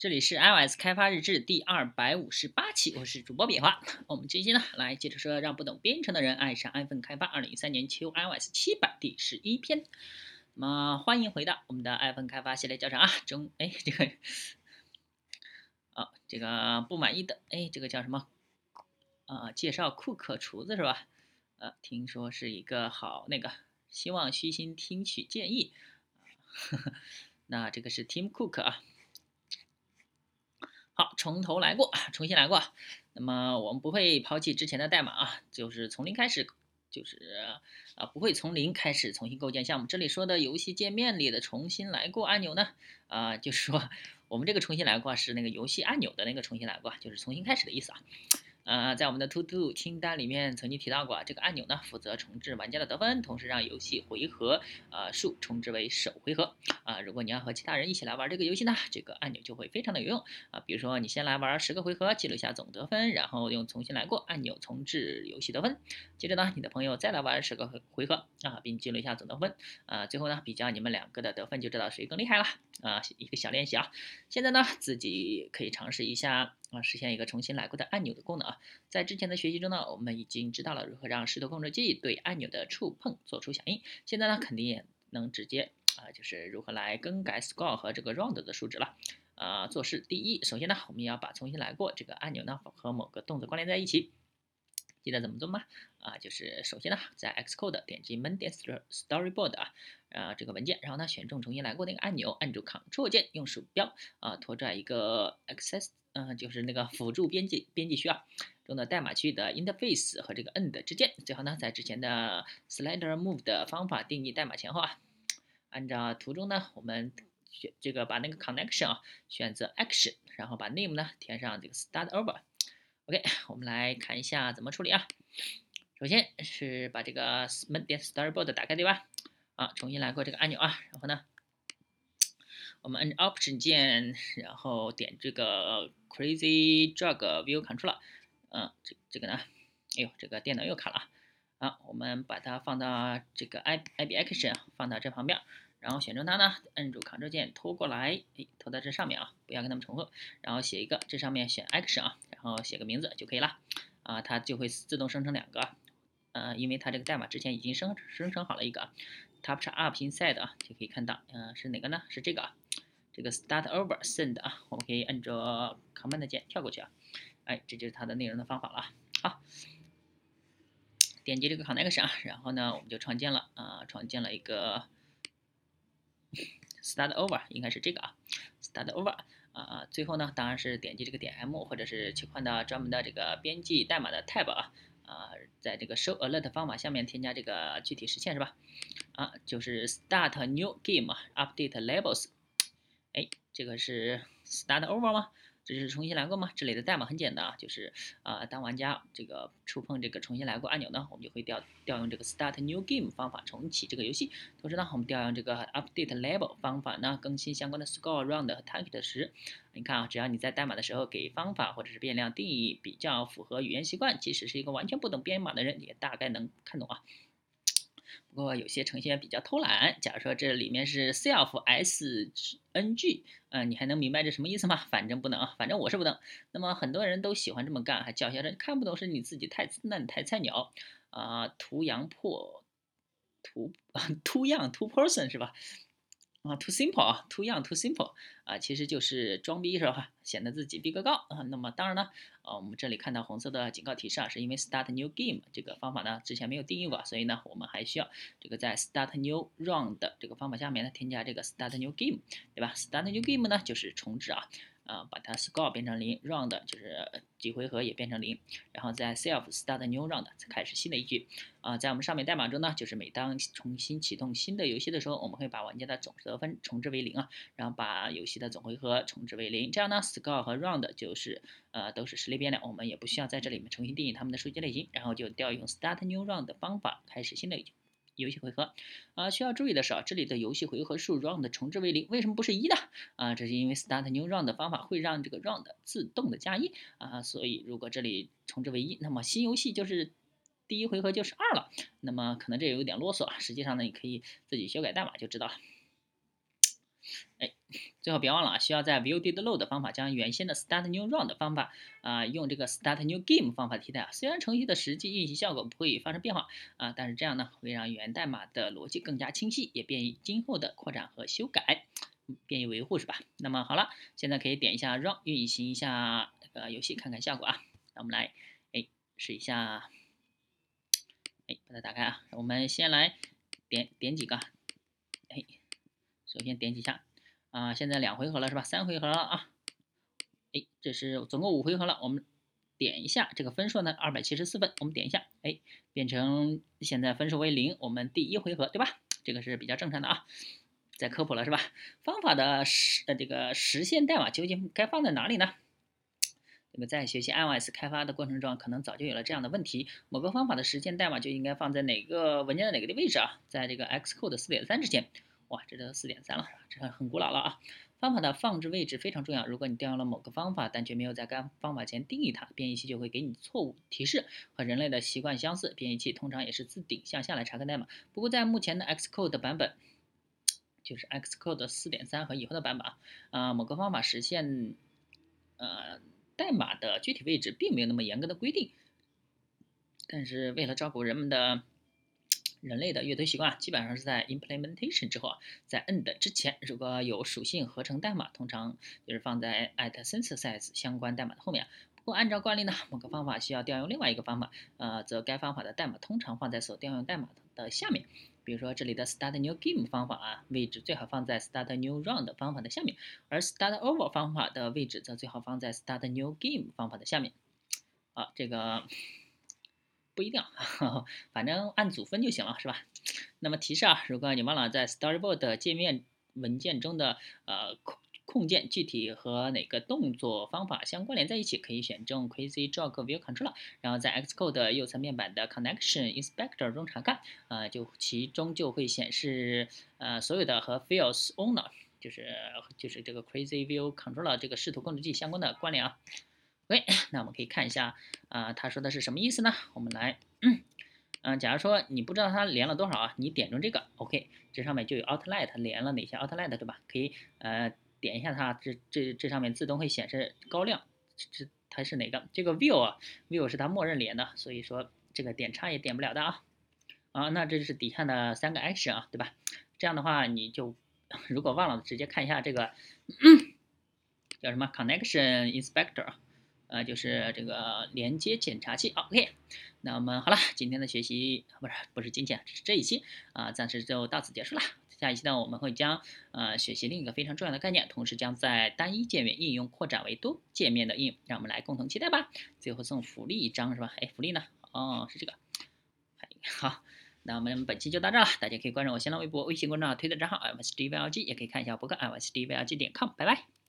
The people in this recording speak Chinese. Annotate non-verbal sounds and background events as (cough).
这里是 iOS 开发日志第二百五十八期，我是主播比华。我们这期呢，来接着说让不懂编程的人爱上 iPhone 开发。二零一三年秋 iOS 七百第十一篇。那么欢迎回到我们的 iPhone 开发系列教程啊，中哎这个啊这个不满意的哎这个叫什么啊？介绍库克厨子是吧？呃，听说是一个好那个，希望虚心听取建议。(laughs) 那这个是 Tim Cook 啊。好，从头来过，重新来过。那么我们不会抛弃之前的代码啊，就是从零开始，就是啊，不会从零开始重新构建项目。这里说的游戏界面里的重新来过按钮呢，啊，就是说我们这个重新来过是那个游戏按钮的那个重新来过，就是重新开始的意思啊。呃，在我们的 To Do 清单里面曾经提到过，这个按钮呢负责重置玩家的得分，同时让游戏回合呃数重置为首回合啊。如果你要和其他人一起来玩这个游戏呢，这个按钮就会非常的有用啊。比如说你先来玩十个回合，记录一下总得分，然后用重新来过按钮重置游戏得分。接着呢，你的朋友再来玩十个回合啊，并记录一下总得分啊。最后呢，比较你们两个的得分，就知道谁更厉害了啊。一个小练习啊。现在呢，自己可以尝试一下。啊，实现一个重新来过的按钮的功能啊，在之前的学习中呢，我们已经知道了如何让石头控制器对按钮的触碰做出响应。现在呢，肯定也能直接啊，就是如何来更改 score 和这个 round 的数值了。啊，做事第一，首先呢，我们要把重新来过这个按钮呢和某个动作关联在一起。记得怎么做吗？啊，就是首先呢，在 Xcode 点击 Main Storyboard 啊，啊这个文件，然后呢选中重新来过那个按钮，按住 Ctrl 键，用鼠标啊拖拽一个 Access。嗯，就是那个辅助编辑编辑区啊中的代码区的 interface 和这个 end 之间，最后呢，在之前的 slider move 的方法定义代码前后啊，按照图中呢，我们选这个把那个 connection 啊选择 action，然后把 name 呢填上这个 start over。OK，我们来看一下怎么处理啊。首先是把这个 main 点 s t a r b o a r d 打开对吧？啊，重新来过这个按钮啊，然后呢。我们按 Option 键，然后点这个 Crazy Drag View Control，嗯，这这个呢，哎呦，这个电脑又卡了啊！好，我们把它放到这个 I I B Action 放到这旁边，然后选中它呢，按住 Ctrl 键拖过来，哎，拖到这上面啊，不要跟它们重合，然后写一个，这上面选 Action 啊，然后写个名字就可以了。啊，它就会自动生成两个，呃，因为它这个代码之前已经生生成好了一个。Touch Up Inside 啊，就可以看到，嗯，是哪个呢？是这个。啊。这个 start over send 啊，我们可以按着 command 键跳过去啊，哎，这就是它的内容的方法了啊。好，点击这个 connection 啊，然后呢，我们就创建了啊，创建了一个 start over，应该是这个啊，start over 啊，最后呢，当然是点击这个点 m 或者是切换到专门的这个编辑代码的 tab 啊，啊，在这个 show alert 方法下面添加这个具体实现是吧？啊，就是 start new game update labels。哎，这个是 start over 吗？这是重新来过吗？这里的代码很简单啊，就是啊，当玩家这个触碰这个重新来过按钮呢，我们就会调调用这个 start new game 方法重启这个游戏。同时呢，我们调用这个 update label 方法呢，更新相关的 score round 和 target 时。你看啊，只要你在代码的时候给方法或者是变量定义比较符合语言习惯，即使是一个完全不懂编码的人，也大概能看懂啊。不过有些程序员比较偷懒，假如说这里面是 self sng，嗯，你还能明白这什么意思吗？反正不能，反正我是不能。那么很多人都喜欢这么干，还叫嚣着看不懂是你自己太嫩太菜鸟啊，图样破图 (laughs) 图样 two person 是吧？啊，too simple 啊，too young too simple 啊，其实就是装逼是吧？显得自己逼格高啊。那么当然呢，啊，我们这里看到红色的警告提示啊，是因为 start new game 这个方法呢之前没有定义过，所以呢我们还需要这个在 start new round 这个方法下面呢添加这个 start new game，对吧？start new game 呢就是重置啊。啊，把它 score 变成零，round 就是几回合也变成零，然后在 self start new round 才开始新的一局。啊，在我们上面代码中呢，就是每当重新启动新的游戏的时候，我们会把玩家的总得分重置为零啊，然后把游戏的总回合重置为零，这样呢，score 和 round 就是呃都是实例变量，我们也不需要在这里面重新定义它们的数据类型，然后就调用 start new round 的方法开始新的一局。游戏回合啊，需要注意的是啊，这里的游戏回合数 round 重置为零，为什么不是一呢？啊，这是因为 start new round 的方法会让这个 round 自动的加一啊，所以如果这里重置为一，那么新游戏就是第一回合就是二了。那么可能这有点啰嗦啊，实际上呢，你可以自己修改代码就知道了。哎，最后别忘了啊，需要在 view did load 方法将原先的 start new run 的方法啊，用这个 start new game 方法替代啊。虽然程序的实际运行效果不会发生变化啊，但是这样呢，会让源代码的逻辑更加清晰，也便于今后的扩展和修改，便于维护是吧？那么好了，现在可以点一下 run 运行一下这个游戏，看看效果啊。那我们来哎试一下，哎把它打开啊。我们先来点点几个，首先点几下。啊，现在两回合了是吧？三回合了啊！哎，这是总共五回合了。我们点一下这个分数呢，二百七十四分。我们点一下，哎，变成现在分数为零。我们第一回合对吧？这个是比较正常的啊。在科普了是吧？方法的实呃这个实现代码究竟该放在哪里呢？那么在学习 iOS 开发的过程中，可能早就有了这样的问题：某个方法的实现代码就应该放在哪个文件的哪个的位置啊？在这个 Xcode 四点三之前。哇，这都四点三了，这很古老了啊！方法的放置位置非常重要。如果你调用了某个方法，但却没有在该方法前定义它，编译器就会给你错误提示。和人类的习惯相似，编译器通常也是自顶向下来查看代码。不过在目前的 Xcode 版本，就是 Xcode 四点三和以后的版本啊，啊，某个方法实现呃代码的具体位置并没有那么严格的规定。但是为了照顾人们的。人类的阅读习惯基本上是在 implementation 之后啊，在 end 之前，如果有属性合成代码，通常就是放在 at synthesize 相关代码的后面。不过按照惯例呢，某个方法需要调用另外一个方法，呃，则该方法的代码通常放在所调用代码的下面。比如说这里的 start new game 方法啊，位置最好放在 start new round 方法的下面，而 start over 方法的位置则最好放在 start new game 方法的下面。好，这个。不一定，(laughs) 反正按组分就行了，是吧？那么提示啊，如果你忘了在 Storyboard 界面文件中的呃控控件具体和哪个动作方法相关联在一起，可以选中 Crazy Jog View Controller，然后在 Xcode 右侧面板的 Connection Inspector 中查看，呃，就其中就会显示呃所有的和 Files Owner，就是就是这个 Crazy View Controller 这个视图控制器相关的关联啊。OK，那我们可以看一下啊，他说的是什么意思呢？我们来，嗯，假如说你不知道它连了多少啊，你点中这个，OK，这上面就有 Outlet 连了哪些 Outlet 对吧？可以呃点一下它，这这这上面自动会显示高亮，这它是哪个？这个 View 啊，View 是它默认连的，所以说这个点叉也点不了的啊。啊，那这就是底下的三个 Action 啊，对吧？这样的话你就如果忘了，直接看一下这个嗯 (coughs) 叫什么 Connection Inspector 啊。呃，就是这个连接检查器，OK。那我们好了，今天的学习不是不是今天，只是这一期啊，暂时就到此结束了。下一期呢，我们会将呃学习另一个非常重要的概念，同时将在单一界面应用扩展为多界面的应用，让我们来共同期待吧。最后送福利一张是吧？哎，福利呢？哦，是这个。好，那我们本期就到这了，大家可以关注我新浪微博、微信公众号、推特账号 MSDVLG，也可以看一下博客 MSDVLG 点 com，拜拜。